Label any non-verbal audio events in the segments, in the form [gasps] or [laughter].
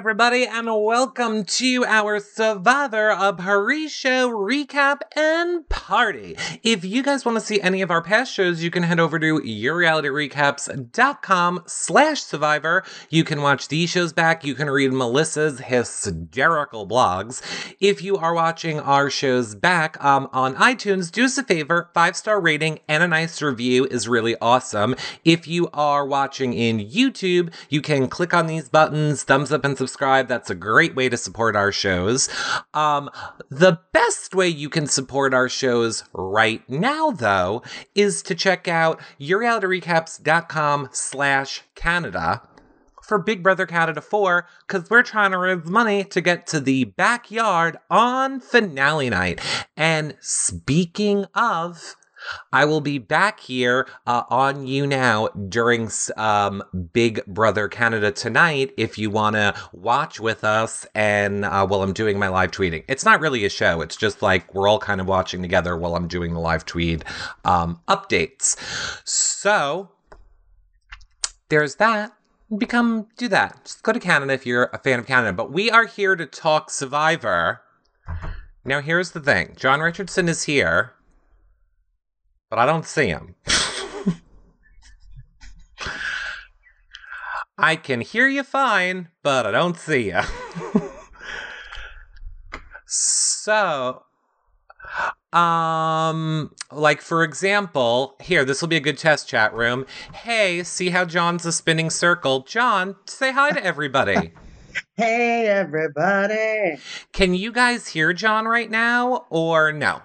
Everybody, and welcome to our Survivor of Paris show recap and party. If you guys want to see any of our past shows, you can head over to yourrealityrecaps.com slash survivor. You can watch these shows back. You can read Melissa's hysterical blogs. If you are watching our shows back um, on iTunes, do us a favor. Five star rating and a nice review is really awesome. If you are watching in YouTube, you can click on these buttons, thumbs up and subscribe. That's a great way to support our shows. Um, the best way you can support our shows right now, though, is to check out yourrealityrecaps.com slash Canada for Big Brother Canada 4 because we're trying to raise money to get to the backyard on finale night. And speaking of I will be back here uh, on you now during um, Big Brother Canada tonight if you want to watch with us and uh, while I'm doing my live tweeting. It's not really a show, it's just like we're all kind of watching together while I'm doing the live tweet um, updates. So there's that. Become, do that. Just go to Canada if you're a fan of Canada. But we are here to talk Survivor. Now, here's the thing John Richardson is here but I don't see him. I can hear you fine, but I don't see you. so, um, like for example, here, this will be a good test chat room. Hey, see how John's a spinning circle? John, say hi to everybody. [laughs] hey, everybody. Can you guys hear John right now or no?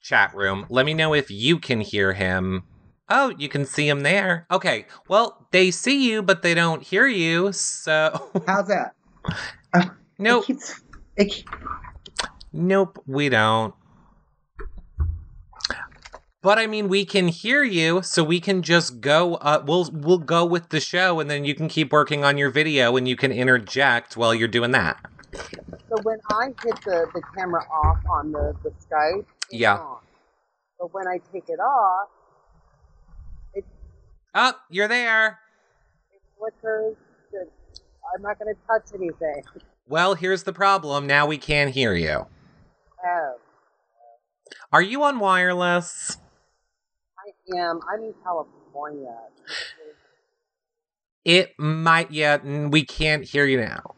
Chat room. Let me know if you can hear him. Oh, you can see him there. Okay. Well, they see you, but they don't hear you. So [laughs] how's that? Uh, [laughs] nope. It keeps, it keeps... Nope, we don't. But I mean, we can hear you, so we can just go. Uh, we'll we'll go with the show, and then you can keep working on your video, and you can interject while you're doing that. So when I hit the, the camera off on the the Skype, yeah. On. But when I take it off, it. Oh, you're there. It flickers. I'm not going to touch anything. Well, here's the problem. Now we can't hear you. Oh. Are you on wireless? I am. I'm in California. It might, yeah, we can't hear you now.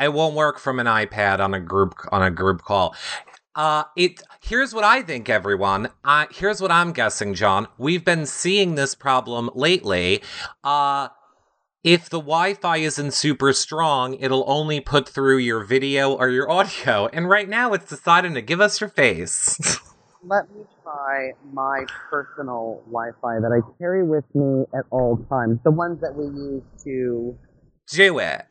It won't work from an iPad on a group on a group call. Uh, it here's what I think, everyone. Uh, here's what I'm guessing, John. We've been seeing this problem lately. Uh, if the Wi-Fi isn't super strong, it'll only put through your video or your audio. And right now, it's deciding to give us your face. [laughs] Let me try my personal Wi-Fi that I carry with me at all times. The ones that we use to do it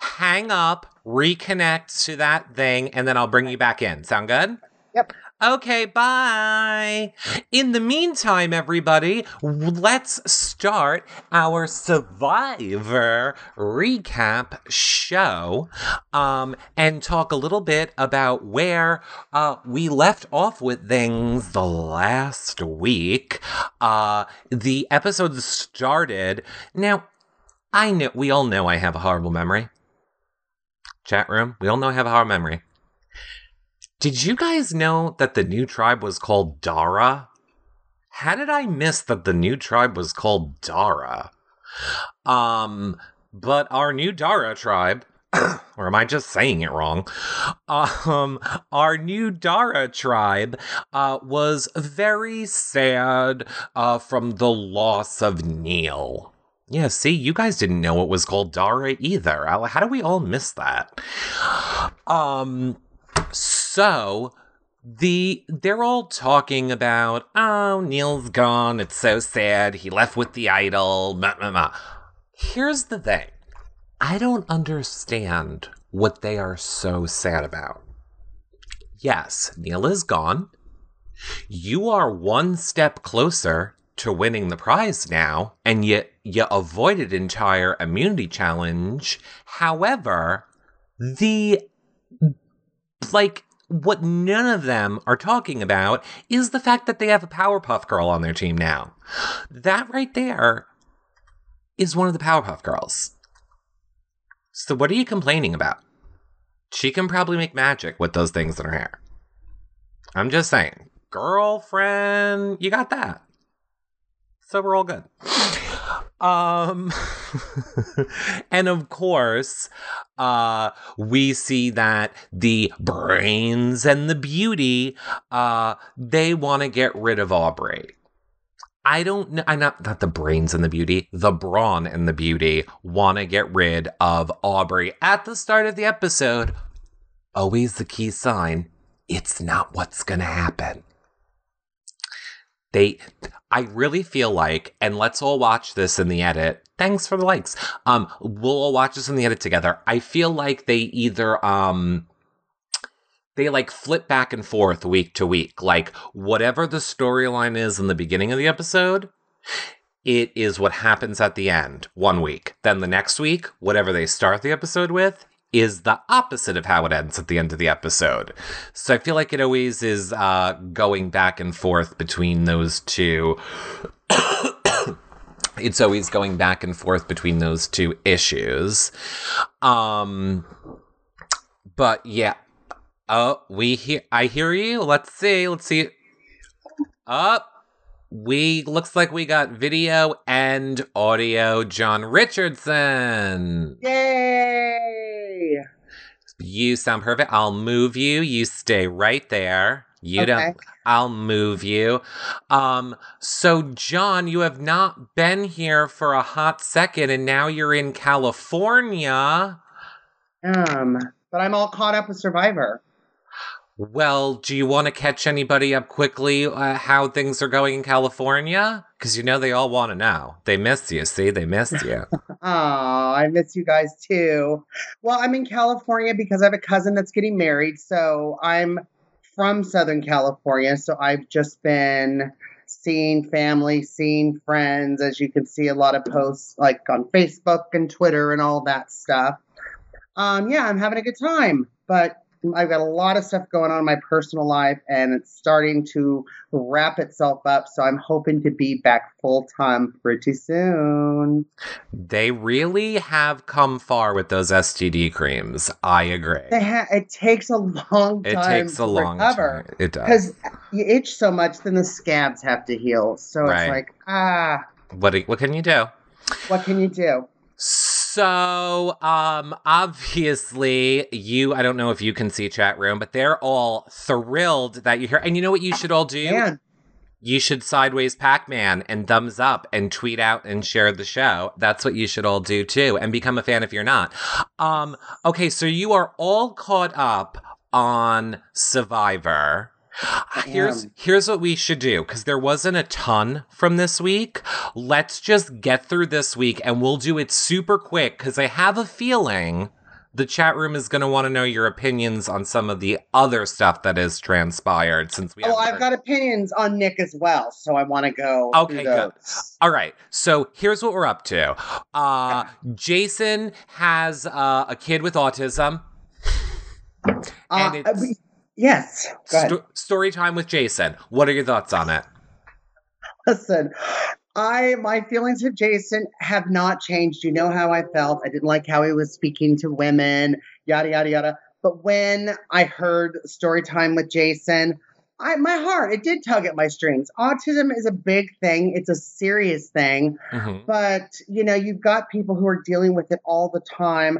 hang up, reconnect to that thing, and then I'll bring you back in. Sound good? Yep. Okay, bye. In the meantime, everybody, let's start our Survivor recap show um, and talk a little bit about where uh, we left off with things the last week. Uh, the episode started. Now, I know we all know I have a horrible memory. Chat room, we all know I have a horrible memory. Did you guys know that the new tribe was called Dara? How did I miss that the new tribe was called Dara? Um, but our new Dara tribe, [coughs] or am I just saying it wrong? Um, our new Dara tribe uh, was very sad uh, from the loss of Neal. Yeah, see, you guys didn't know it was called Dara either. How do we all miss that? [gasps] Um, so the they're all talking about, oh, Neal's gone. It's so sad. He left with the idol. Blah, blah, blah. Here's the thing. I don't understand what they are so sad about. Yes, Neal is gone. You are one step closer to winning the prize now, and yet you avoided entire immunity challenge. However, the like what none of them are talking about is the fact that they have a Powerpuff Girl on their team now. That right there is one of the Powerpuff Girls. So what are you complaining about? She can probably make magic with those things in her hair. I'm just saying, girlfriend, you got that. So we're all good. Um, and of course, uh, we see that the brains and the beauty, uh, they want to get rid of Aubry. I don't know. I not not the brains and the beauty, the brawn and the beauty want to get rid of Aubry at the start of the episode. Always the key sign. It's not what's gonna happen. They, I really feel like, and let's all watch this in the edit. Thanks for the likes. Um, we'll all watch this in the edit together. I feel like they either um they like flip back and forth week to week. Like whatever the storyline is in the beginning of the episode, it is what happens at the end one week. Then the next week, whatever they start the episode with is the opposite of how it ends at the end of the episode. So I feel like it always is uh, going back and forth between those two. [coughs] it's always going back and forth between those two issues. Um, but yeah, Oh, we hear. I hear you. Let's see. Let's see. Up. We looks like we got video and audio. John Richardson. Yay! You sound perfect. I'll move you. You stay right there. You okay. don't. I'll move you. Um. So, John, you have not been here for a hot second, and now you're in California. Um. But I'm all caught up with Survivor. Well, do you want to catch anybody up quickly uh, how things are going in California? Because you know they all want to know. They missed you. See, they missed you. [laughs] oh, I miss you guys too. Well, I'm in California because I have a cousin that's getting married. So I'm from Southern California. So I've just been seeing family, seeing friends. As you can see, a lot of posts like on Facebook and Twitter and all that stuff. Um, yeah, I'm having a good time. But I've got a lot of stuff going on in my personal life, and it's starting to wrap itself up. So I'm hoping to be back full time pretty soon. They really have come far with those STD creams. I agree. Ha- it takes a long time. It takes a long recover. time. It does because you itch so much, then the scabs have to heal. So right. it's like ah. What what can you do? What can you do? So, um, obviously, you, I don't know if you can see chat room, but they're all thrilled that you're here. And you know what you should all do? Man. You should sideways Pac Man and thumbs up and tweet out and share the show. That's what you should all do too, and become a fan if you're not. Um, okay, so you are all caught up on Survivor. Here's here's what we should do because there wasn't a ton from this week. Let's just get through this week and we'll do it super quick because I have a feeling the chat room is going to want to know your opinions on some of the other stuff that has transpired since we. Oh, I've heard. got opinions on Nick as well, so I want to go. Okay, good. All right, so here's what we're up to. Uh, Jason has uh, a kid with autism. Uh, and it's, Yes. Sto- story time with Jason. What are your thoughts on it? Listen, I my feelings of Jason have not changed. You know how I felt. I didn't like how he was speaking to women, yada yada yada. But when I heard story time with Jason, I my heart it did tug at my strings. Autism is a big thing. It's a serious thing. Mm-hmm. But you know, you've got people who are dealing with it all the time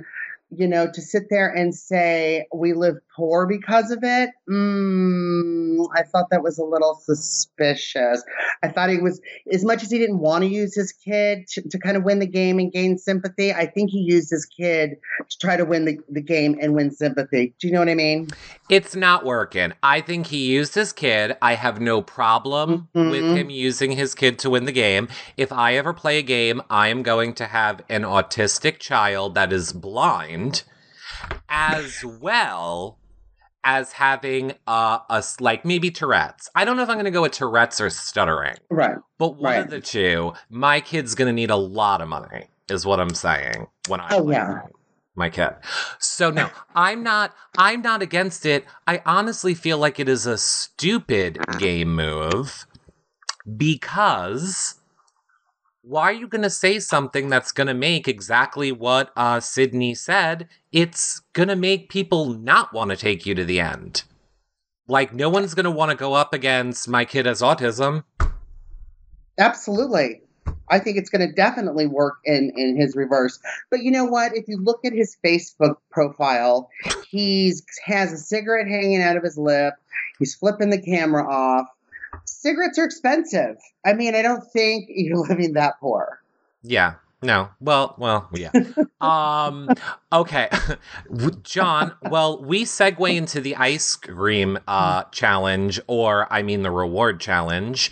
you know, to sit there and say we live poor because of it, mm, I thought that was a little suspicious. I thought he was, as much as he didn't want to use his kid to, to kind of win the game and gain sympathy, I think he used his kid to try to win the, the game and win sympathy. Do you know what I mean? It's not working. I think he used his kid. I have no problem mm-hmm. with him using his kid to win the game. If I ever play a game, I am going to have an autistic child that is blind as well as having uh, a like maybe Tourette's. I don't know if I'm going to go with Tourette's or stuttering. Right. But one right. of the two, my kid's going to need a lot of money, is what I'm saying. When I oh yeah. My kid. So no, I'm not. I'm not against it. I honestly feel like it is a stupid game move because why are you going to say something that's going to make exactly what uh, Cydney said? It's going to make people not want to take you to the end. Like, no one's going to want to go up against my kid has autism. Absolutely. I think it's going to definitely work in in his reverse. But you know what? If you look at his Facebook profile, he's has a cigarette hanging out of his lip. He's flipping the camera off. Cigarettes are expensive. I mean, I don't think [laughs] you're living that poor. Yeah. No. Well, well, yeah. [laughs] um okay. [laughs] John, well, we segue into the ice cream uh challenge or I mean the reward challenge.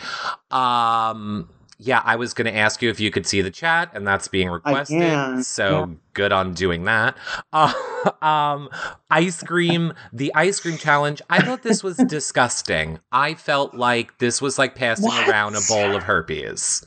Um yeah, I was going to ask you if you could see the chat, and that's being requested. So yeah. good on doing that. [laughs] Uh, um, ice cream, the ice cream challenge. I thought this was [laughs] disgusting. I felt like this was like passing What? around a bowl of herpes.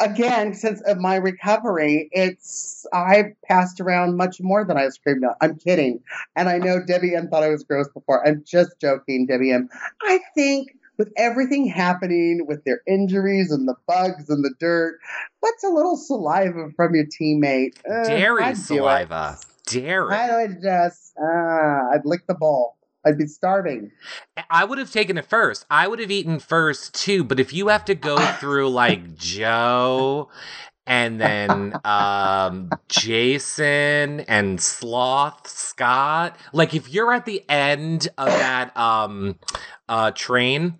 Again, since of my recovery, it's I passed around much more than ice cream. No, I'm kidding, and I know Debbie M thought I was gross before. I'm just joking, Debbie M. I think with everything happening with their injuries and the bugs and the dirt, what's a little saliva from your teammate? Uh, Dairy I'd saliva. Dairy. I would just, uh, I'd lick the bowl. I'd be starving. I would have taken it first. I would have eaten first too, but if you have to go [laughs] through like Joe and then um Jason and Sloth Scott, like if you're at the end of that um uh train,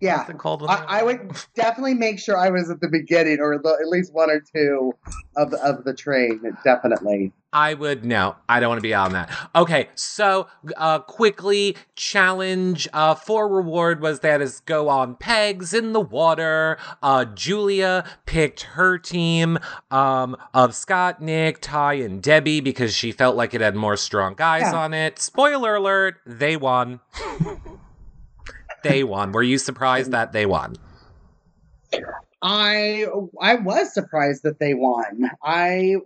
Yeah. called? I, I would [laughs] definitely make sure I was at the beginning or the, at least one or two of, of the train. Definitely. I would no. I don't want to be on that. Okay, so uh quickly challenge uh for reward was that is go on pegs in the water. Uh Julia picked her team um of Scott, Nick, Tai, and Debbie because she felt like it had more strong guys Yeah. on it. Spoiler alert, they won. [laughs] they won. Were you surprised that they won? I I was surprised that they won. I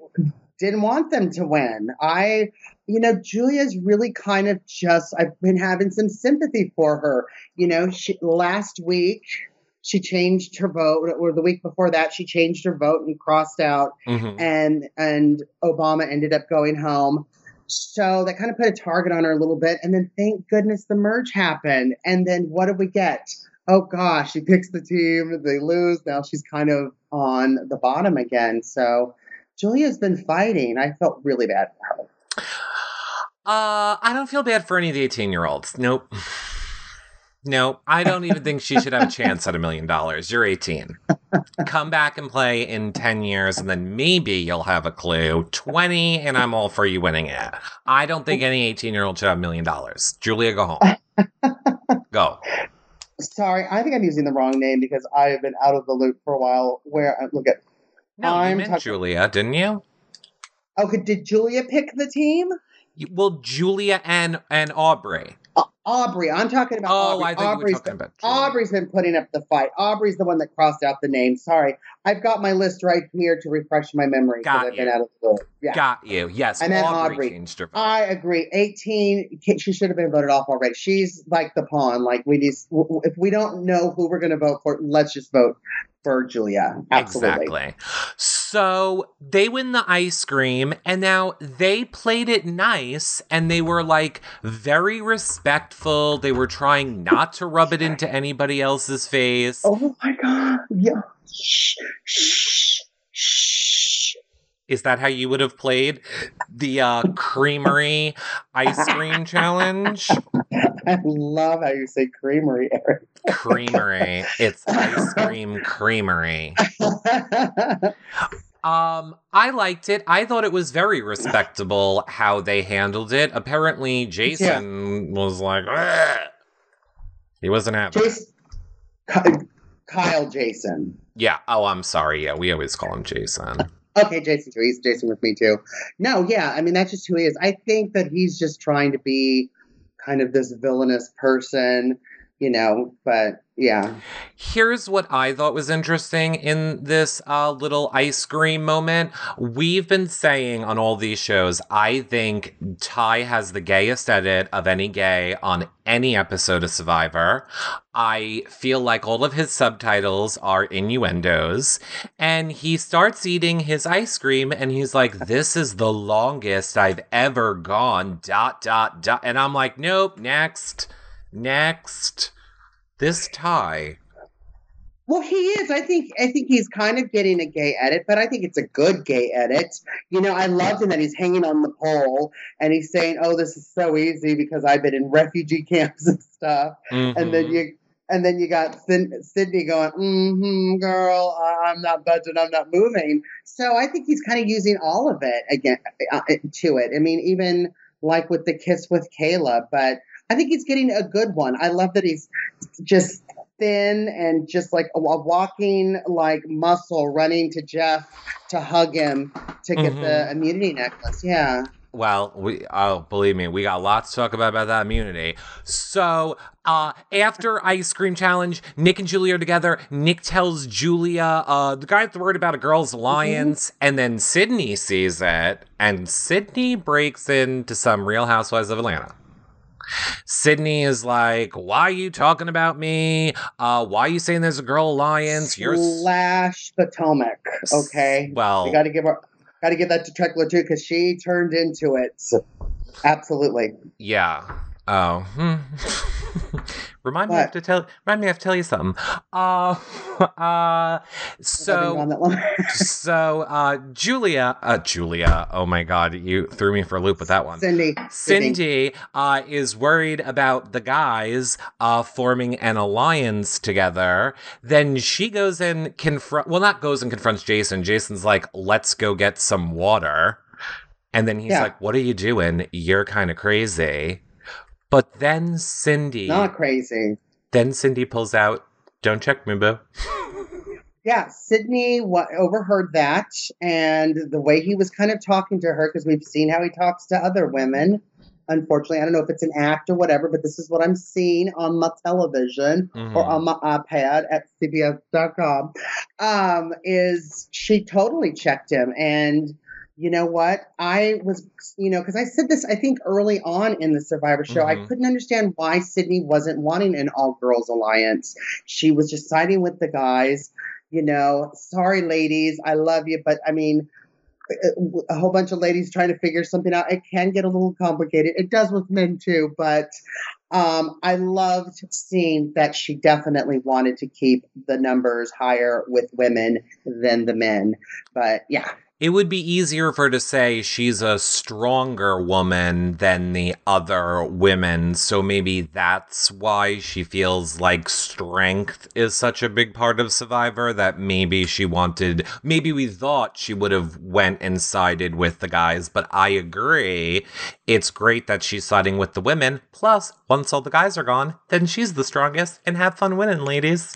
didn't want them to win. I you know Julia's really kind of just I've been having some sympathy for her. You know, she last week she changed her vote or the week before that she changed her vote and crossed out Mhm. and and Obama ended up going home. So that kind of put a target on her a little bit. And then thank goodness the merge happened. And then what did we get? Oh gosh, she picks the team, they lose. Now she's kind of on the bottom again. So Julia's been fighting. I felt really bad for her. Uh, I don't feel bad for any of the 18 year olds. Nope. Nope. I don't even think she should have a chance at a million dollars. You're 18. Come back and play in 10 years, and then maybe you'll have a clue. 20, and I'm all for you winning it. I don't think any 18 year old should have a million dollars. Julia, go home. Go. Sorry, I think I'm using the wrong name because I've been out of the loop for a while. Where I look at No, you I'm meant talking- Julia, didn't you? okay, did Julia pick the team? Well, Julia and and Aubry. Aubry. I'm talking about Oh, Aubry. I think you were Aubry's been- about Aubry's been putting up the fight. Aubry's the one that crossed out the name. Sorry. I've got my list right here to refresh my memory because Got I've been you. out of the loop. Yeah. Got you. Yes, And then Aubry, Aubry. changed her vote. I agree. 18, she should have been voted off already. She's like the pawn. Like, we just, if we don't know who we're going to vote for, let's just vote for Julia. Absolutely. Exactly. So they win the ice cream, and now they played it nice and they were like very respectful. They were trying not to rub it into anybody else's face. Oh my God. Yeah. Shh. Shh. Shh. Is that how you would have played the uh, creamery ice cream challenge? [laughs] I love how you say creamery, Eric. Creamery. It's ice cream creamery. Um, I liked it. I thought it was very respectable how they handled it. Apparently, Jason was like, "Ugh." he wasn't happy. Jason, Kyle Jason. Yeah. Oh, I'm sorry. Yeah, we always call him Jason. Okay, Jason too. He's Jason with me too. No, yeah, I mean that's just who he is. I think that he's just trying to be kind of this villainous person you know, but yeah. Here's what I thought was interesting in this uh, little ice cream moment. We've been saying on all these shows, I think Tai has the gayest edit of any gay on any episode of Survivor. I feel like all of his subtitles are innuendos. And he starts eating his ice cream and he's like, This is the longest I've ever gone. Dot, dot, dot. And I'm like, Nope, next, next. This Tai. Well, he is. I think. I think he's kind of getting a gay edit, but I think it's a good gay edit. You know, I loved him that he's hanging on the pole and he's saying, "Oh, this is so easy because I've been in refugee [laughs] camps and stuff." Mm-hmm. And then you, and then you got Cydney going, "Mm-hmm, girl, I'm not budging. I'm not moving." So I think he's kind of using all of it again uh, to it. I mean, even like with the kiss with Kayla, but I think he's getting a good one. I love that he's just thin and just like a, walking like muscle running to Jeff to hug him to get mm-hmm. the immunity necklace. Yeah. Well, we oh believe me, we got lots to talk about about that immunity. So uh, after Ice Cream Challenge, Nick and Julia are together. Nick tells Julia, uh, the guy's worried about a girls' mm-hmm. alliance, mm-hmm. and then Cydney sees it, and Cydney breaks into some Real Housewives of Atlanta. Cydney is like, "Why are you talking about me? Uh, why are you saying there's a girl alliance? You're slash Potomac, okay? Well, you got to give her, got to give that to Trekler too because she turned into it. Absolutely. Yeah. Oh. Hmm. [laughs] Remind what? me to tell. Remind me I have to tell you something. Uh, [laughs] uh, so [laughs] so uh, Julia, uh, Julia. Oh my God, you threw me for a loop with that one. Cindy. Cindy uh, is worried about the guys uh, forming an alliance together. Then she goes and confront. Well, not goes and confronts Jason. Jason's like, "Let's go get some water." And then he's yeah. like, "What are you doing? You're kind of crazy." But then Cindy. Not crazy. Then Cindy pulls out, don't check boo. [laughs] yeah, Cydney w- overheard that, and the way he was kind of talking to her, because we've seen how he talks to other women. Unfortunately, I don't know if it's an act or whatever, but this is what I'm seeing on my television mm-hmm. or on my iPad at CBS.com. Um, is she totally checked him and you know what? I was, you know, because I said this, I think early on in the Survivor show, mm-hmm. I couldn't understand why Cydney wasn't wanting an all girls alliance. She was just siding with the guys. You know, sorry, ladies, I love you, but I mean, a whole bunch of ladies trying to figure something out. It can get a little complicated. It does with men too, but um, I loved seeing that she definitely wanted to keep the numbers higher with women than the men. But yeah, it would be easier for her to say she's a stronger woman than the other women. So maybe that's why she feels like strength is such a big part of Survivor that maybe she wanted, maybe we thought she would have went and sided with the guys. But I agree. It's great that she's siding with the women. Plus, once all the guys are gone, then she's the strongest and have fun winning, ladies.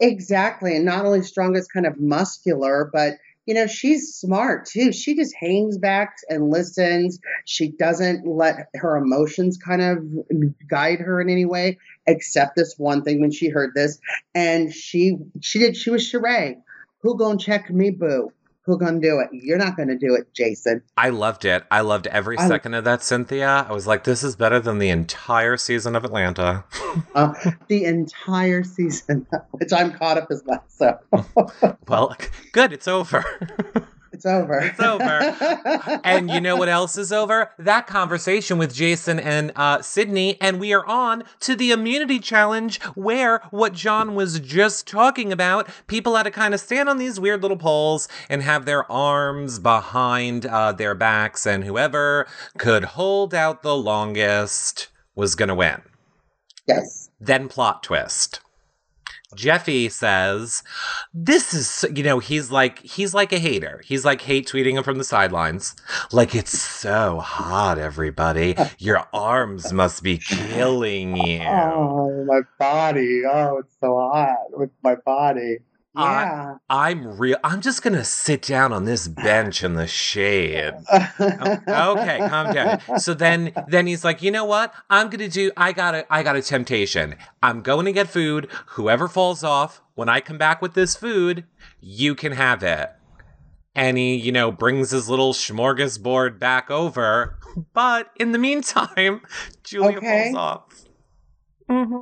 Exactly. And not only strongest kind of muscular, but you know, she's smart too. She just hangs back and listens. She doesn't let her emotions kind of guide her in any way, except this one thing when she heard this. And she she did she was Sheree. Who gonna check me, boo? Who gonna do it? You're not gonna do it, Jason. I loved it. I loved every I, second of that, Cynthia. I was like, this is better than the entire season of Atlanta. [laughs] uh, the entire season, [laughs] which I'm caught up as well. So, [laughs] well, good. It's over. It's over. It's over. [laughs] and you know what else is over? That conversation with Jason and uh, Cydney. And we are on to the immunity challenge, where what John was just talking about, people had to kind of stand on these weird little poles and have their arms behind uh, their backs, and whoever could hold out the longest was going to win. Yes. Then plot twist. Jeffy says, "This is you know he's like he's like a hater. He's like hate tweeting him from the sidelines. Like it's so hot, everybody. Your arms must be killing you. Oh, my body. Oh, it's so hot with my body. I- Yeah. I'm real. I'm just gonna sit down on this bench in the shade. okay, calm down. So then then he's like, "You know what? I'm going to do I got a I got a temptation. I'm going to get food. Whoever falls off when I come back with this food, you can have it." And he, you know, brings his little smorgasbord back over. But in the meantime, [laughs] Julia Okay. falls off.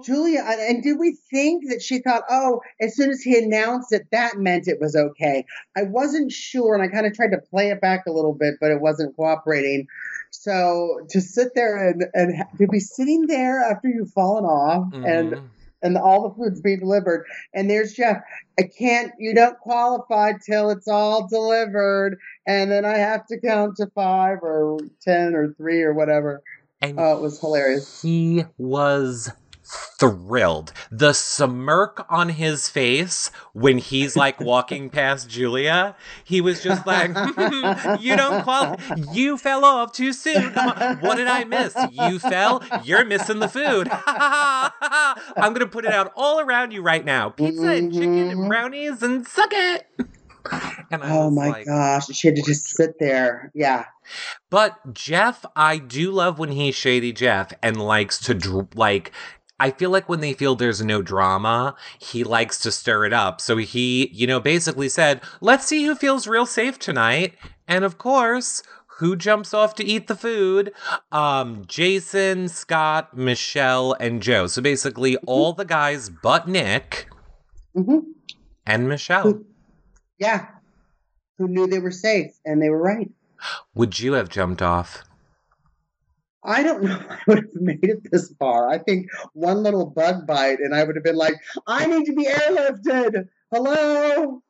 Julia, and and did we think that she thought, oh, as soon as he announced it, that meant it was okay? I wasn't sure, and I kind of tried to play it back a little bit, but it wasn't cooperating. So to sit there and, and to be sitting there after you've fallen off and Mhm. and all the food's being delivered, and there's Jeff. I can't. You don't qualify till it's all delivered, and then I have to count to five or ten or three or whatever. and Oh, it was hilarious. He was thrilled. The smirk on his face when he's like walking [laughs] past Julia, he was just like, "Hmm, "You don't qualify. You fell off too soon. What did I miss? You fell. You're missing the food. [laughs] I'm gonna put it out all around you right now. Pizza and chicken and Mhm. brownies and suck it." Oh my like, gosh, she had to just sit there. Yeah. But Jeff, I do love when he's shady Jeff and likes to like. I feel like when they feel there's no drama, he likes to stir it up. So he, you know, basically said, "Let's see who feels real safe tonight." And of course, who jumps off to eat the food? Um, Jason, Scott, Michele, and Joe. So basically, all the guys but Nick hmm and Michele. Yeah. Who knew they were safe and they were right. Would you have jumped off? I don't know [laughs] if I would have made it this far. I think one little bug bite and I would have been like, I need to be airlifted. Hello.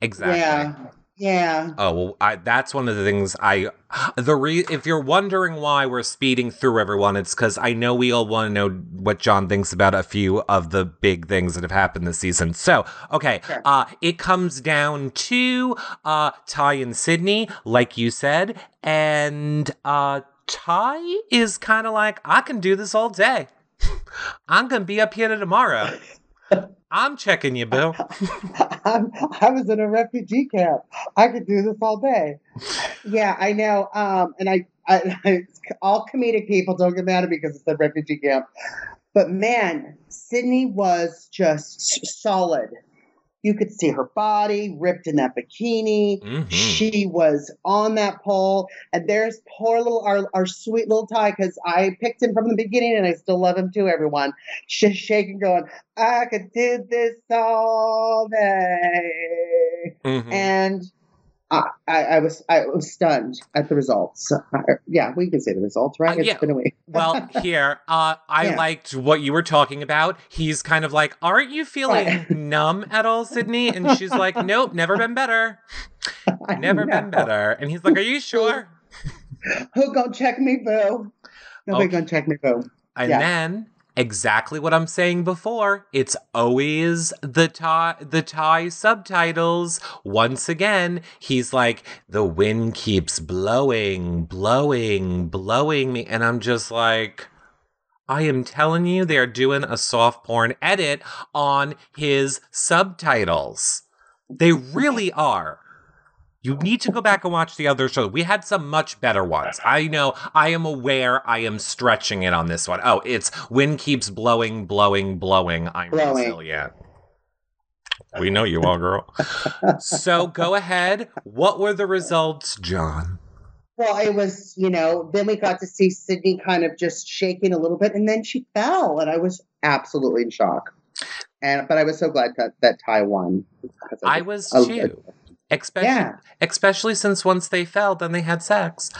Exactly. Yeah. Yeah. Oh well, I, that's one of the things I. The re if you're wondering why we're speeding through everyone, it's because I know we all want to know what John thinks about a few of the big things that have happened this season. So, okay, Sure. uh, it comes down to uh, Tai and Cydney, like you said, and uh, Tai is kind of like, I can do this all day. I'm gonna be up here to tomorrow. I'm checking you, Bill. [laughs] I'm, I was in a refugee camp. I could do this all day. Yeah, I know. Um, and I, I, I, all comedic people don't get mad at me because it's a refugee camp. But man, Cydney was just solid. You could see her body ripped in that bikini. Mhm. She was on that pole, and there's poor little our, our sweet little Tai because I picked him from the beginning, and I still love him too. Everyone, just shaking, going, "I could do this all day," Mhm. and I, I, was I was stunned at the results. Yeah, we can say the results, right? Uh, It's yeah. been a week. [laughs] Well, here, uh, I Yeah. liked what you were talking about. He's kind of like, "Aren't you feeling Right. [laughs] numb at all, Cydney?" And she's like, "Nope, never been better. [laughs] Never been better." And he's like, "Are you sure?" Who gonna check me, boo? Nobody Okay. gonna check me, boo. And Yeah. then exactly what I'm saying before. It's always the Tai the subtitles. Once again, he's like, the wind keeps blowing, blowing, blowing me. And I'm just like, I am telling you, they're doing a soft porn edit on his subtitles. They really are. You need to go back and watch the other show. We had some much better ones. I know. I am aware. I am stretching it on this one. Oh, it's wind keeps blowing, blowing, blowing. I'm Blowing. resilient. We know you are, girl. so go ahead. What were the results, John? Well, it was, you know, then we got to see Cydney kind of just shaking a little bit, and then she fell, and I was absolutely in shock. And but I was so glad that that Tai won. I was I- too. Especially, Yeah. especially since once they fell, then they had sex.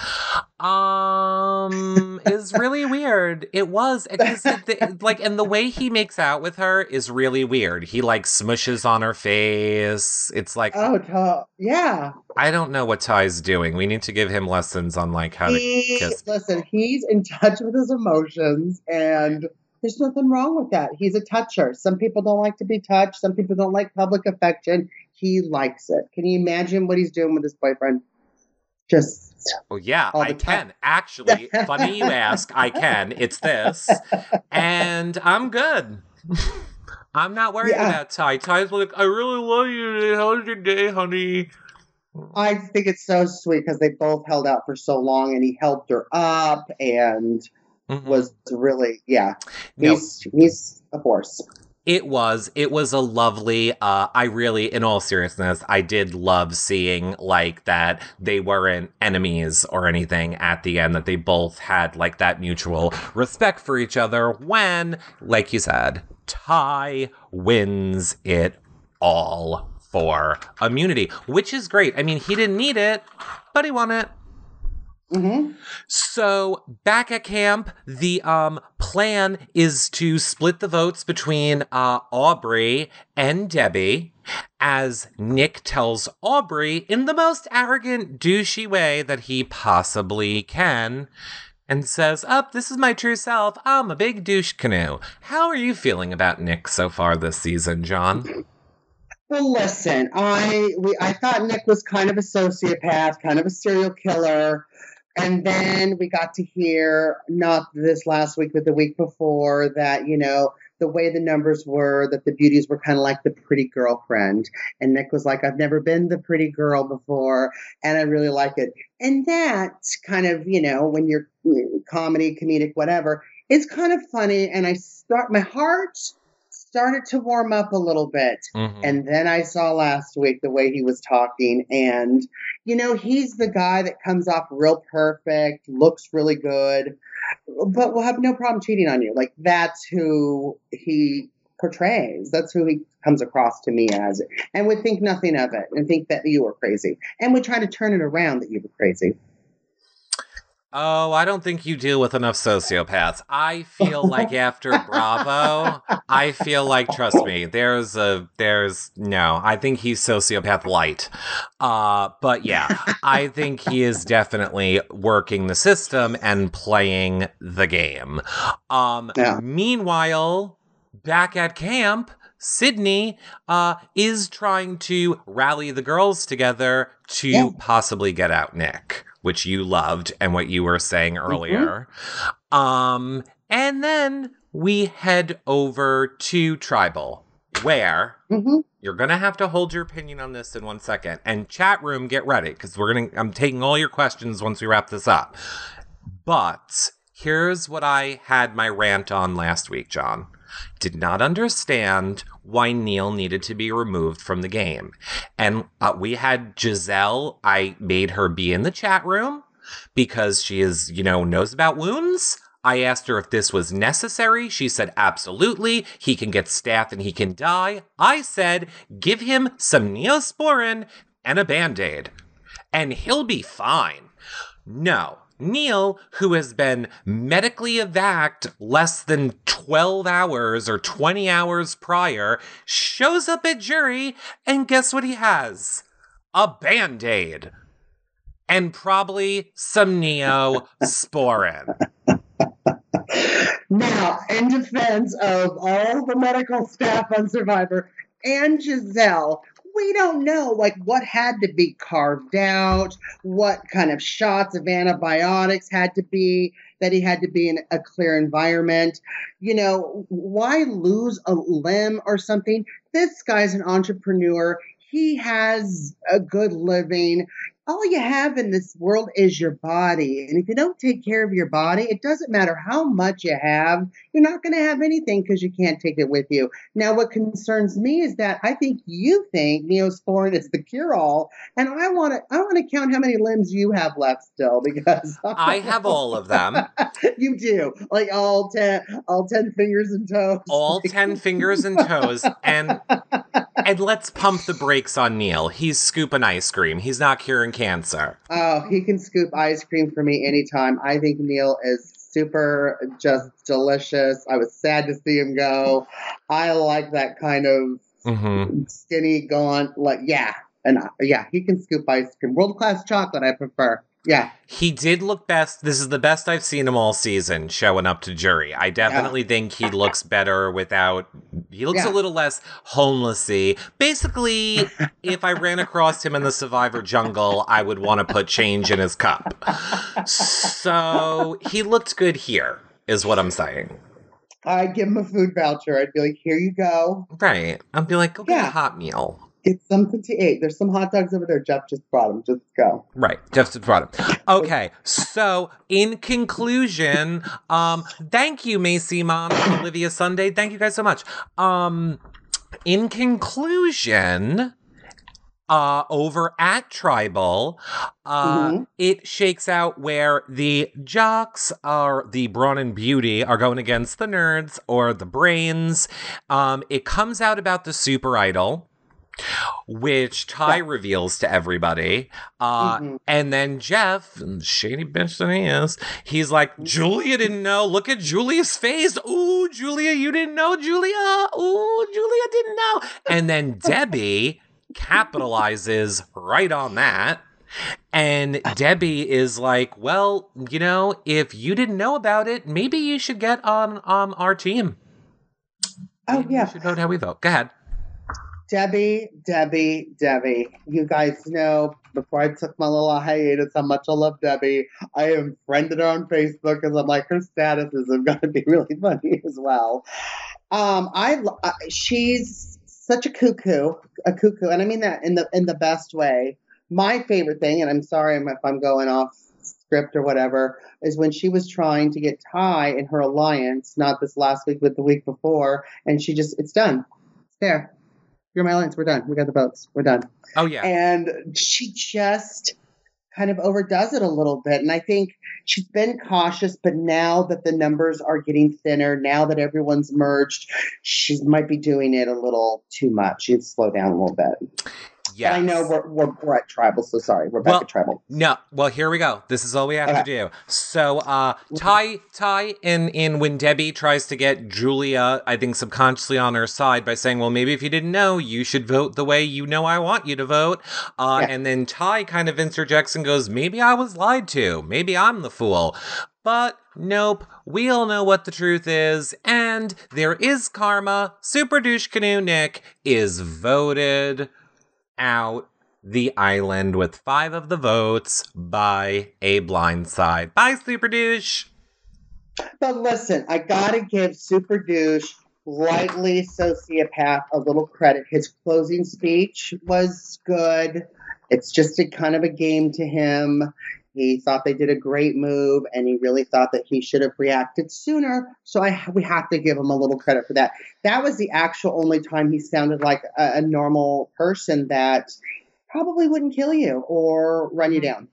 Um, is really weird. It was the, like, and the way he makes out with her is really weird. He like smushes on her face. It's like Oh, Tai, yeah. I don't know what Tai's doing. We need to give him lessons on like how to kiss. listen, he's in touch with his emotions, and there's nothing wrong with that. He's a toucher. Some people don't like to be touched. Some people don't like public affection. He likes it. Can you imagine what he's doing with his boyfriend? Just Oh yeah, I time. can actually. funny you ask. I can. It's this, [laughs] and I'm good. I'm not worried Yeah. about Tai. Tai's like, I really love you. How was your day, honey? I think it's so sweet because they both held out for so long, and he helped her up, and Mhm. was really yeah. No. He's he's a force. It was. It was a lovely. Uh, I really, in all seriousness, I did love seeing like that they weren't enemies or anything at the end. That they both had like that mutual respect for each other. When, like you said, Tai wins it all for immunity, which is great. I mean, he didn't need it, but he won it. Hmm So back at camp, the um plan is to split the votes between uh Aubry and Debbie as Nick tells Aubry in the most arrogant, douchey way that he possibly can. And says, Up, this is my true self. I'm a big douche canoe. How are you feeling about Nick so far this season, John? Well, listen, I we I thought Nick was kind of a sociopath, kind of a serial killer, and then we got to hear not this last week, but the week before that you know the way the numbers were that the beauties were kind of like the pretty girlfriend, and Nick was like, I've never been the pretty girl before, and I really like it, and that kind of you know when you're mm, comedy, comedic, whatever, it's kind of funny, and I start my heart started to warm up a little bit. Mhm. And then I saw last week the way he was talking. And, you know, he's the guy that comes off real perfect, looks really good, but will have no problem cheating on you. Like, that's who he portrays. That's who he comes across to me as. And would think nothing of it and think that you were crazy. And would try to turn it around that you were crazy. Oh, I don't think you deal with enough sociopaths. I feel like after Bravo, I feel like trust me, there's a there's no, I think he's sociopath light. Uh but yeah, I think he is definitely working the system and playing the game. Um Yeah. meanwhile, back at camp, Cydney uh, is trying to rally the girls together to Yeah. possibly get out Nick, which you loved and what you were saying earlier. Um, and then we head over to Tribal, where hmm you're gonna have to hold your opinion on this in one second. And chat room, get ready because we're gonna. I'm taking all your questions once we wrap this up. But here's what I had my rant on last week, John. Did not understand why Neal needed to be removed from the game. And uh, we had Giselle, I made her be in the chat room because she is, you know, knows about wounds. I asked her if this was necessary. She said, absolutely. He can get staph and he can die. I said, give him some neosporin and a band aid, and he'll be fine. No. Neal, who has been medically evac'd less than 12 hours or 20 hours prior, shows up at jury, and guess what he has? A band aid. And probably some neosporin. [laughs] Now, in defense of all the medical staff on Survivor and Giselle, we don't know like what had to be carved out, what kind of shots of antibiotics had to be that he had to be in a clear environment. You know, why lose a limb or something? This guy's an entrepreneur. He has a good living all you have in this world is your body. And if you don't take care of your body, it doesn't matter how much you have, you're not going to have anything because you can't take it with you. Now, what concerns me is that I think you think Neosporin is the cure all. And I want to, I want to count how many limbs you have left still [laughs] because [laughs] I have all of them. [laughs] you do like all 10, all 10 fingers and toes. all 10 fingers and toes and and let's pump the brakes on Neal. He's scooping ice cream. He's not curing cancer. Oh, he can scoop ice cream for me anytime. I think Neal is super just delicious. I was sad to see him go. I like that kind of hmm skinny, gaunt, like, yeah. And uh, yeah, he can scoop ice cream. World class chocolate, I prefer. Yeah. He did look best. This is the best I've seen him all season showing up to jury. I definitely think he looks better without. He looks Yeah. a little less homelessy. Basically, if I ran across him in the Survivor jungle, I would want to put change in his cup. So he looked good here, is what I'm saying. I'd give him a food voucher. I'd be like, here you go. Right. I'd be like, go get a hot meal. Get something to eat. There's some hot dogs over there. Jeff just brought them. Just go. Right, Jeff just brought them. Okay, so in conclusion, um, thank you, Macy and Olivia Sunday. Thank you guys so much. Um, in conclusion, uh, over at Tribal, uh, Mhm. it shakes out where the jocks are the brawn and beauty are going against the nerds or the brains. Um, it comes out about the super idol, which Tai Yeah. reveals to everybody. Uh, Mhm. and then Jeff, shady bitch that he is, he's like, Julia didn't know. Look at Julia's face. Ooh, Julia, you didn't know, Julia. Ooh, Julia didn't know. And then Debbie capitalizes right on that. And [laughs] Debbie is like, well, you know, if you didn't know about it, maybe you should get on um our team. Oh, Maybe yeah. You should vote how we vote. Go ahead. Debbie, Debbie, Debbie. You guys know before I took my little hiatus how much I love Debbie. I am friended her on Facebook because I'm like her statuses are going to be really [laughs] funny as well. Um, I, I she's such a cuckoo, a cuckoo, and I mean that in the in the best way. My favorite thing, and I'm sorry if I'm going off script or whatever, is when she was trying to get Tai in her alliance, not this last week, but the week before, and she just it's done. It's there. You're my alliance. We're done. We got the votes. We're done. Oh yeah. And she just kind of overdoes it a little bit. And I think she's been cautious, but now that the numbers are getting thinner, now that everyone's merged, she might be doing it a little too much. She'd slow down a little bit. Yes. But I know we're, we're, we're at tribal, so sorry. We're back Well, at tribal. No, well, here we go. This is all we have to do. So, uh, Tai, Tai, in in when Debbie tries to get Julia, I think subconsciously on her side by saying, "Well, maybe if you didn't know, you should vote the way you know I want you to vote." Uh, Yeah. And then Tai kind of interjects and goes, "Maybe I was lied to. Maybe I'm the fool." But nope, we all know what the truth is, and there is karma. Super douche canoe Nick is voted out the island with five of the votes by a blindside. Bye, Super Douche. But listen, I gotta give Super Douche, lightly sociopath, a little credit. His closing speech was good. It's just a kind of a game to him. He thought they did a great move, and he really thought that he should have reacted sooner. So I, we have to give him a little credit for that. That was the actual only time he sounded like a, a normal person that probably wouldn't kill you or run you mm-hmm. down.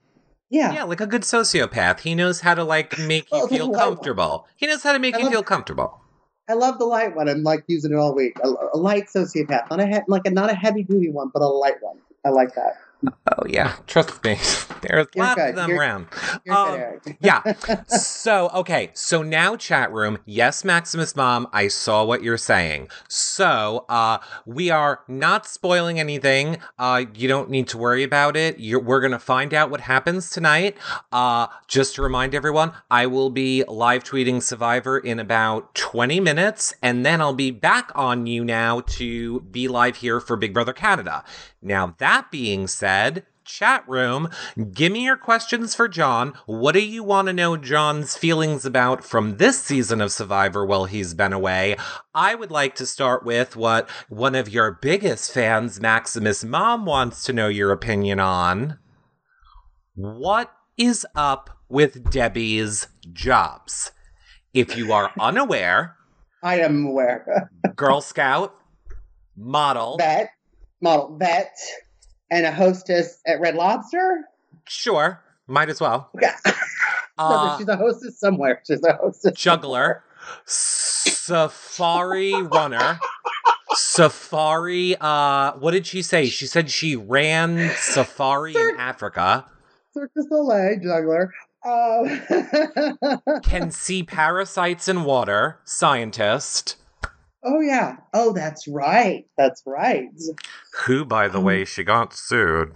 Yeah. Yeah, like a good sociopath. He knows how to like make you [laughs] feel comfortable. He knows how to make you feel comfortable. I love the light one. I'm like using it all week. A, a light sociopath, not a he- like a not a heavy duty one, but a light one. I like that. Oh yeah, [laughs] trust me. There's You're lots good. of them You're- around. You're Um, good, yeah. [laughs] So, okay. So now chat room. Yes, Maximus mom, I saw what you're saying. So, uh we are not spoiling anything. Uh you don't need to worry about it. You're, we're going to find out what happens tonight. Uh just to remind everyone, I will be live tweeting Survivor in about 20 minutes and then I'll be back on you now to be live here for Big Brother Canada. Now, that being said, chat room, give me your questions for John. What do you want to know John's feelings about from this season of Survivor while he's been away? I would like to start with what one of your biggest fans, Maximus Mom, wants to know your opinion on. What is up with Debbie's jobs? If you are [laughs] unaware, I am aware. [laughs] Girl Scout, model, vet, model vet, and a hostess at Red Lobster. sure, might as well. Okay. [laughs] No, Uh, she's a hostess somewhere. She's a hostess. juggler, safari runner, safari. Uh, what did she say? She said she ran safari in Africa. Cirque du Soleil juggler. Um, [laughs] Can see parasites in water. Scientist. Oh yeah. Oh, that's right. That's right. Who, by the way, she got sued.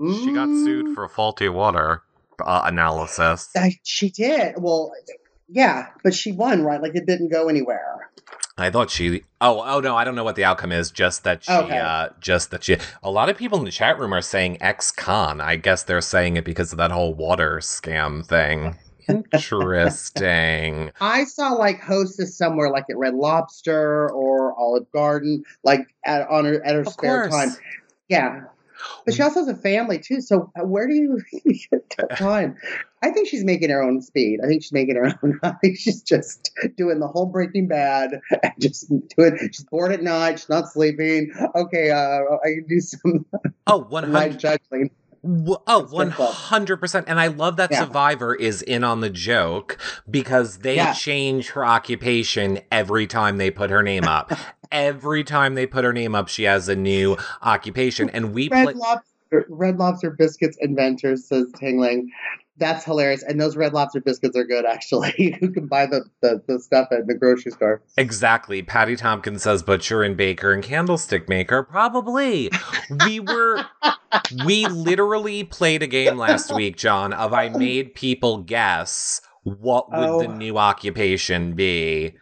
She got sued Mm, for faulty water uh, analysis. I- she did. Well, yeah, but she won, right? Like it didn't go anywhere. I thought she. Oh, oh no, I don't know what the outcome is. Just that she. Okay. Uh, just that she. A lot of people in the chat room are saying ex-con. I guess they're saying it because of that whole water scam thing. Interesting. [laughs] I saw like hostess somewhere, like at Red Lobster or Olive Garden, like at on her at her Of spare course. time. Yeah, but she also has a family too. So uh, where do you [laughs] get [laughs] time? I think she's making her own speed. I think she's making her own. I think she's just doing the whole Breaking Bad and just doing. She's bored at night. She's not sleeping. Okay, uh, I can do some Oh, 100 light juggling. W- Oh, 100%. And I love that Yeah. Survivor is in on the joke because they Yeah. change her occupation every time they put her name up. [laughs] every time they put her name up, she has a new occupation. And we play. Lobster, Red Lobster biscuits inventors says Tingling. That's hilarious, and those Red Lobster biscuits are good. Actually, [laughs] you can buy the, the, the stuff at the grocery store. Exactly. Patty Tompkins says butcher and baker and candlestick maker. Probably. We were. [laughs] we literally played a game last week, John, of I made people guess what would Oh. the new occupation be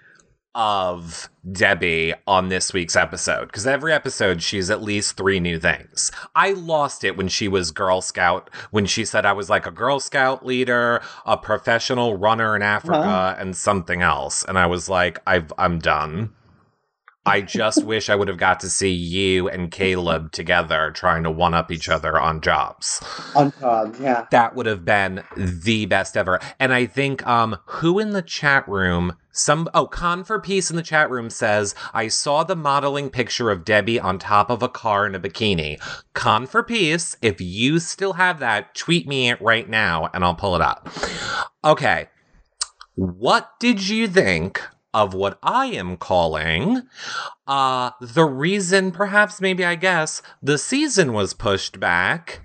of Debbie on this week's episode. Because every episode, she's at least three new things. I lost it when she was Girl Scout, when she said I was like a Girl Scout leader, a professional runner in Africa, Uh-huh. and something else. And I was like, I've, I'm done. I just [laughs] wish I would have got to see you and Caleb together trying to one up each other on jobs. On top, yeah. That would have been the best ever. And I think um who in the chat room some oh Con for Peace in the chat room says I saw the modeling picture of Debbie on top of a car in a bikini. Con for Peace, if you still have that, tweet me it right now and I'll pull it up. Okay. What did you think of what I am calling uh the reason perhaps maybe I guess the season was pushed back?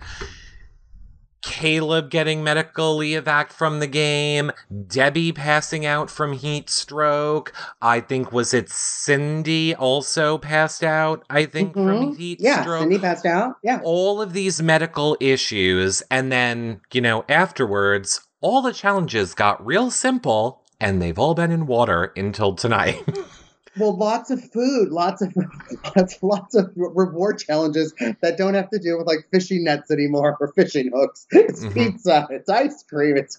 Caleb getting medically evac from the game, Debbie passing out from heat stroke. I think was it Cydney also passed out, I think from Mhm. heat Yeah, stroke. Cydney passed out. Yeah. all of these medical issues and then, you know, afterwards all the challenges got real simple and they've all been in water until tonight. [laughs] Well, lots of food, lots of [laughs] lots, lots of reward challenges that don't have to do with like fishing nets anymore or fishing hooks. [laughs] It's Mhm. pizza, it's ice cream, it's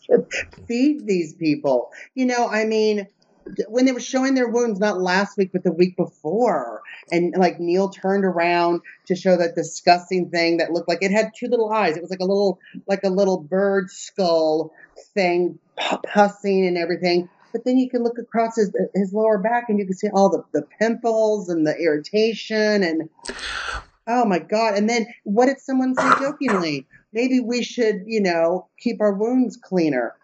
feed these people. You know, I mean, when they were showing their wounds, not last week but the week before, and like Neal turned around to show that disgusting thing that looked like it had two little eyes. It was like a little like a little bird skull thing, pu- pussing and everything. But then you can look across his his lower back and you can see all the, the pimples and the irritation and oh my god! And then what did someone say jokingly? Maybe we should, you know, keep our wounds cleaner.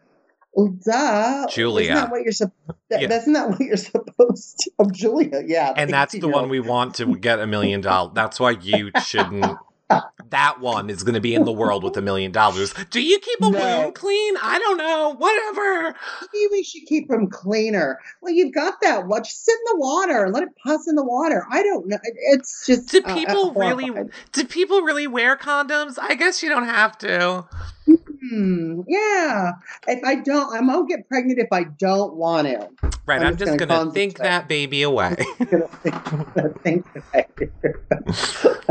Well, duh, Julia. Isn't that what you're supposed? Yeah. That's not what you're [laughs] supposed to. Oh, Julia, yeah. and that's the one we want to get a million dollars. That's why you shouldn't. That one is going to be in the world with a million dollars. Do you keep a No. wound clean? I don't know. Whatever. Maybe we should keep them cleaner. Well, you've got that. What? Just sit in the water let it pus in the water. I don't know. It's just. Do uh, uh, people really? Do people really wear condoms? I guess you don't have to. Hmm, yeah. If I don't, I won't get pregnant if I don't want to. Right. I'm I'm, just just gonna think that baby away. [laughs]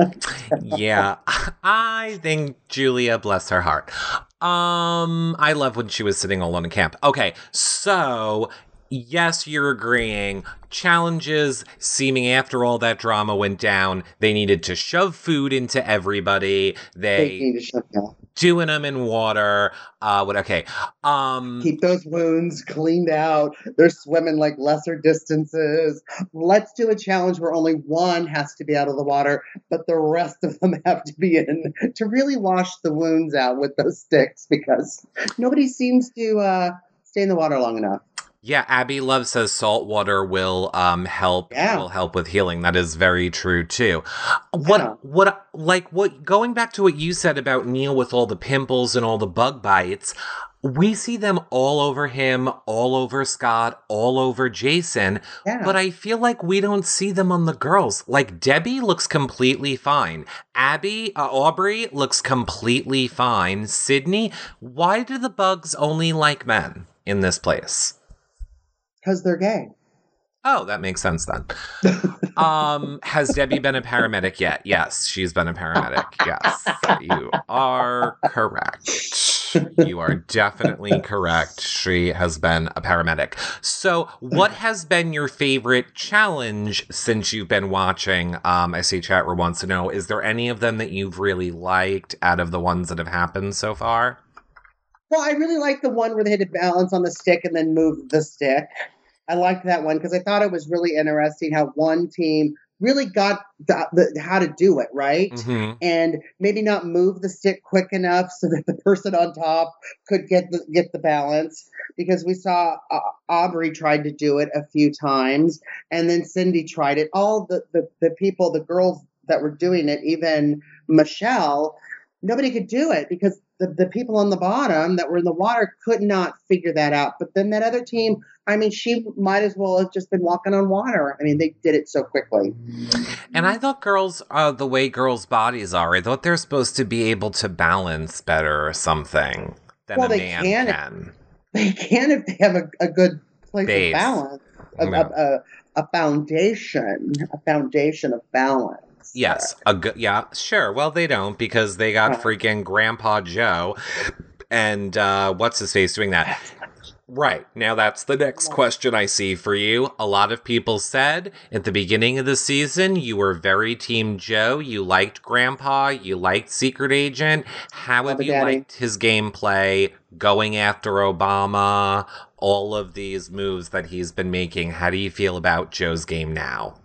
[laughs] Yeah, I think Julia, bless her heart. Um, I love when she was sitting alone in camp. Okay, so yes, you're agreeing. Challenges seeming after all that drama went down, they needed to shove food into everybody. They to down. Doing them in water. Uh, what? Okay. Um, Keep those wounds cleaned out. They're swimming like lesser distances. Let's do a challenge where only one has to be out of the water, but the rest of them have to be in to really wash the wounds out with those sticks because nobody seems to uh, stay in the water long enough. Yeah, Abby Love says salt water will um help Yeah. will help with healing. That is very true too. What Yeah. what like what going back to what you said about Neal with all the pimples and all the bug bites, we see them all over him, all over Scott, all over Jason, Yeah. but I feel like we don't see them on the girls. Like Debbie looks completely fine. Abby, uh, Aubry looks completely fine. Cydney, why do the bugs only like men in this place? Because they're gay. Oh, that makes sense then. [laughs] um, has Debbie been a paramedic yet? Yes, she's been a paramedic. Yes, you are correct. you are definitely correct. She has been a paramedic. So, what has been your favorite challenge since you've been watching? Um, I see chat room wants to know: Is there any of them that you've really liked out of the ones that have happened so far? Well, I really like the one where they had to balance on the stick and then move the stick. I liked that one because I thought it was really interesting how one team really got the, the, how to do it right Mhm. and maybe not move the stick quick enough so that the person on top could get the get the balance because we saw uh, Aubry tried to do it a few times and then Cydney tried it all the, the the people the girls that were doing it even Michele nobody could do it because the, the people on the bottom that were in the water could not figure that out but then that other team I mean she might as well have just been walking on water I mean they did it so quickly And I thought girls, uh, the way girls' bodies are, I thought they're supposed to be able to balance better or something than Well, a they man can. can. they can if they have a, a good place Base. of balance, a, Yeah. a, a, a foundation, a foundation of balance. Yes, a good. Yeah, sure. Well, they don't because they got Uh-huh. freaking Grandpa Joe, and uh, what's his face doing that. Right. Now that's the next question I see for you. A lot of people said at the beginning of the season you were very team Joe. You liked Grandpa, you liked Secret Agent. How have you Daddy. liked his gameplay, going after Obama, all of these moves that he's been making? How do you feel about Joe's game now?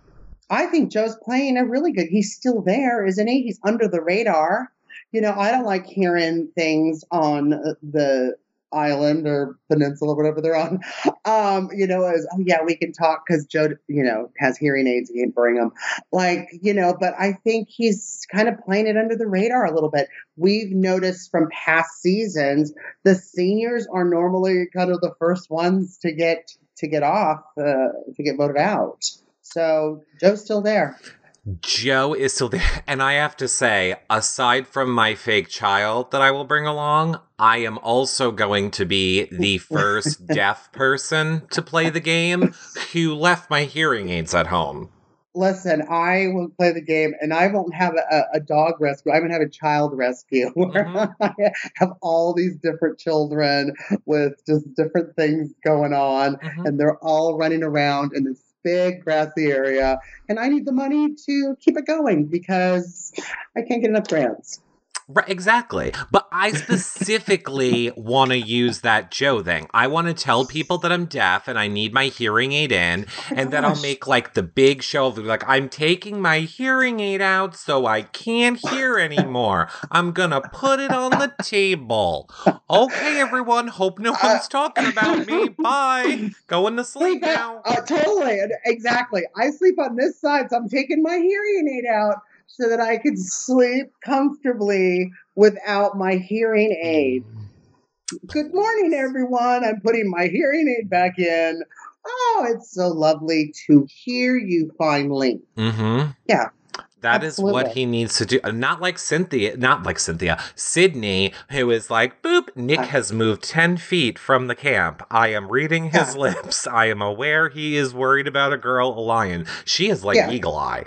I think Joe's playing a really good. He's still there, isn't he? He's under the radar. You know, I don't like hearing things on the island or peninsula, whatever they're on. Um, you know, as oh yeah, we can talk because Joe, you know, has hearing aids. He can bring them, like you know. But I think he's kind of playing it under the radar a little bit. We've noticed from past seasons, the seniors are normally kind of the first ones to get to get off, uh, to get voted out. So Joe's still there. Joe is still there. [laughs] And I have to say, aside from my fake child that I will bring along, I am also going to be the [laughs] first deaf person to play the game who left my hearing aids at home. Listen, I will play the game, and I won't have a, a dog rescue. I'm gonna have a child rescue where Mhm. [laughs] I have all these different children with just different things going on, Mhm. and they're all running around in this big grassy area. And I need the money to keep it going because I can't get enough grants. Right, exactly. But I specifically want to use that Joe thing. I want to tell people that I'm deaf and I need my hearing aid in, and then I'll make like the big show of like I'm taking my hearing aid out so I can't hear anymore. I'm gonna put it on the table. Okay, everyone. Hope no one's talking about me. Bye. Going to sleep [laughs] Sleep now. Uh, totally, exactly. I sleep on this side, so I'm taking my hearing aid out so that I could sleep comfortably without my hearing aid. Good morning, everyone. I'm putting my hearing aid back in. Oh, it's so lovely to hear you finally. Mm-hmm. Yeah, That is what he needs to do. Not like Cynthia, not like Cynthia, Cydney, who is like, boop, Nick has moved 10 feet from the camp. I am reading his Yeah. [laughs] lips. I am aware he is worried about a girl, a lion. She is like Yeah. Eagle Eye.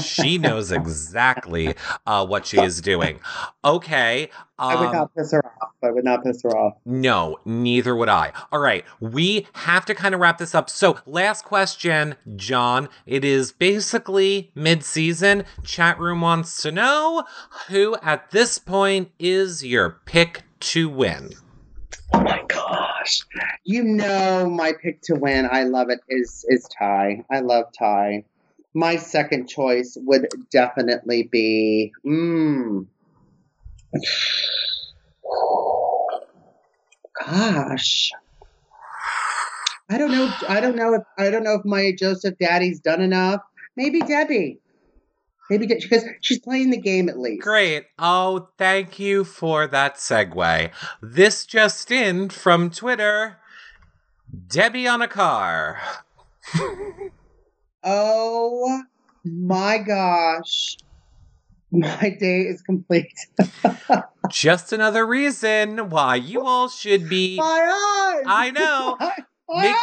She knows exactly uh, what she is doing. Okay. I would um, not piss her off. I would not piss her off. no, neither would I. All right, we have to kind of wrap this up. So, last question, John. It is basically mid season. Chat room wants to know who at this point is your pick to win. Oh my gosh. You know my pick to win. I love it is is Tai. I love Tai. My second choice would definitely be mm, gosh. I don't know. I don't know if I don't know if my Joseph Daddy's done enough. Maybe Debbie. Maybe De- because she's playing the game at least. Great. Oh, thank you for that segue. This just in from Twitter Debbie on a car. [laughs] Oh my gosh. My day is complete. [laughs] Just another reason why you all should be My eyes. I know. [laughs] My [laughs] Make-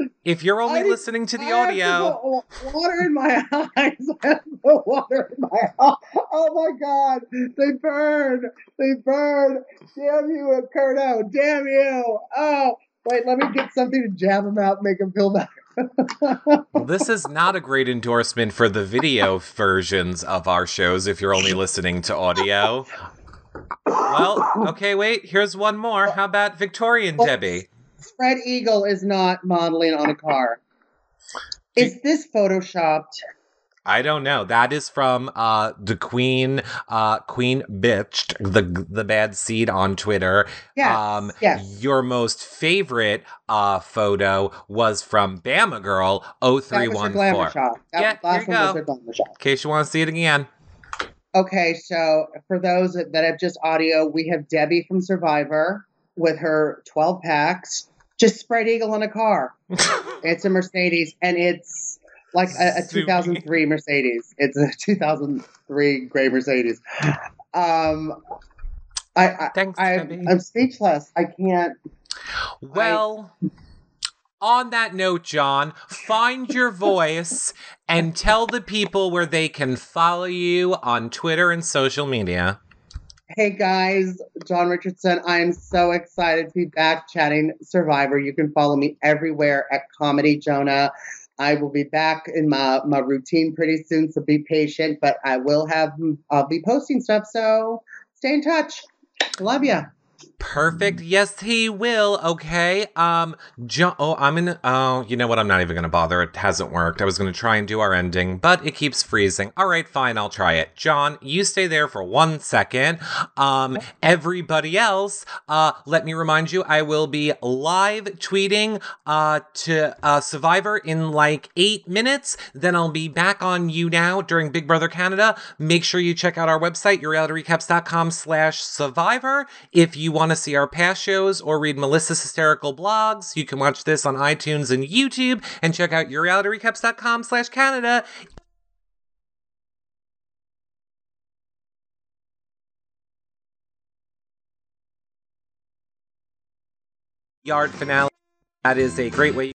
eyes! If you're only I- listening to the I have audio, put water in my eyes. I have put water in my eyes. Oh my god, they burn. They burn. Damn you, Curto. Damn you. Oh, wait, let me get something to jab them out, make them feel better. This is not a great endorsement for the video versions of our shows if you're only listening to audio. Well, okay, wait, here's one more. How about Victorian oh, Debbie? Fred Eagle is not modeling on a car. Is this photoshopped? I don't know. That is from uh the Queen uh Queen Bitched, the the bad seed on Twitter. Yes. um yes. your most favorite uh photo was from Bama Girl That was her glamour 0314. shot. That Yeah, last here you go. her glamour shot. In case you want to see it again. Okay, so for those that that have just audio, we have Debbie from Survivor with her 12 packs, just spread eagle in a car. [laughs] It's a Mercedes, and it's like a, a 2003 Mercedes. It's a 2003 gray Mercedes. Um, I, I, Thanks, I Debbie. I'm speechless. I can't. Well, on that note, John, find your voice and tell the people where they can follow you on Twitter and social media. Hey guys, John Richardson. I am so excited to be back chatting Survivor. You can follow me everywhere at Comedy Jonah. I will be back in my, my routine pretty soon, so be patient. But I will have I'll be posting stuff, so stay in touch. Love ya. Perfect. Yes, he will. Okay. Um, John. Oh, I'm in. Oh, you know what? I'm not even gonna bother. It hasn't worked. I was gonna try and do our ending, but it keeps freezing. All right, fine. I'll try it. John, you stay there for one second. Um, everybody else, uh, let me remind you, I will be live tweeting uh to uh Survivor in like eight minutes. Then I'll be back on you now during Big Brother Canada. Make sure you check out our website, yourrealityrecaps.com slash survivor. If you want to see our past shows or read Melissa's hysterical blogs, you can watch this on iTunes and YouTube and check out yourrealityrecaps.com slash Canada. Yard finale. That is a great way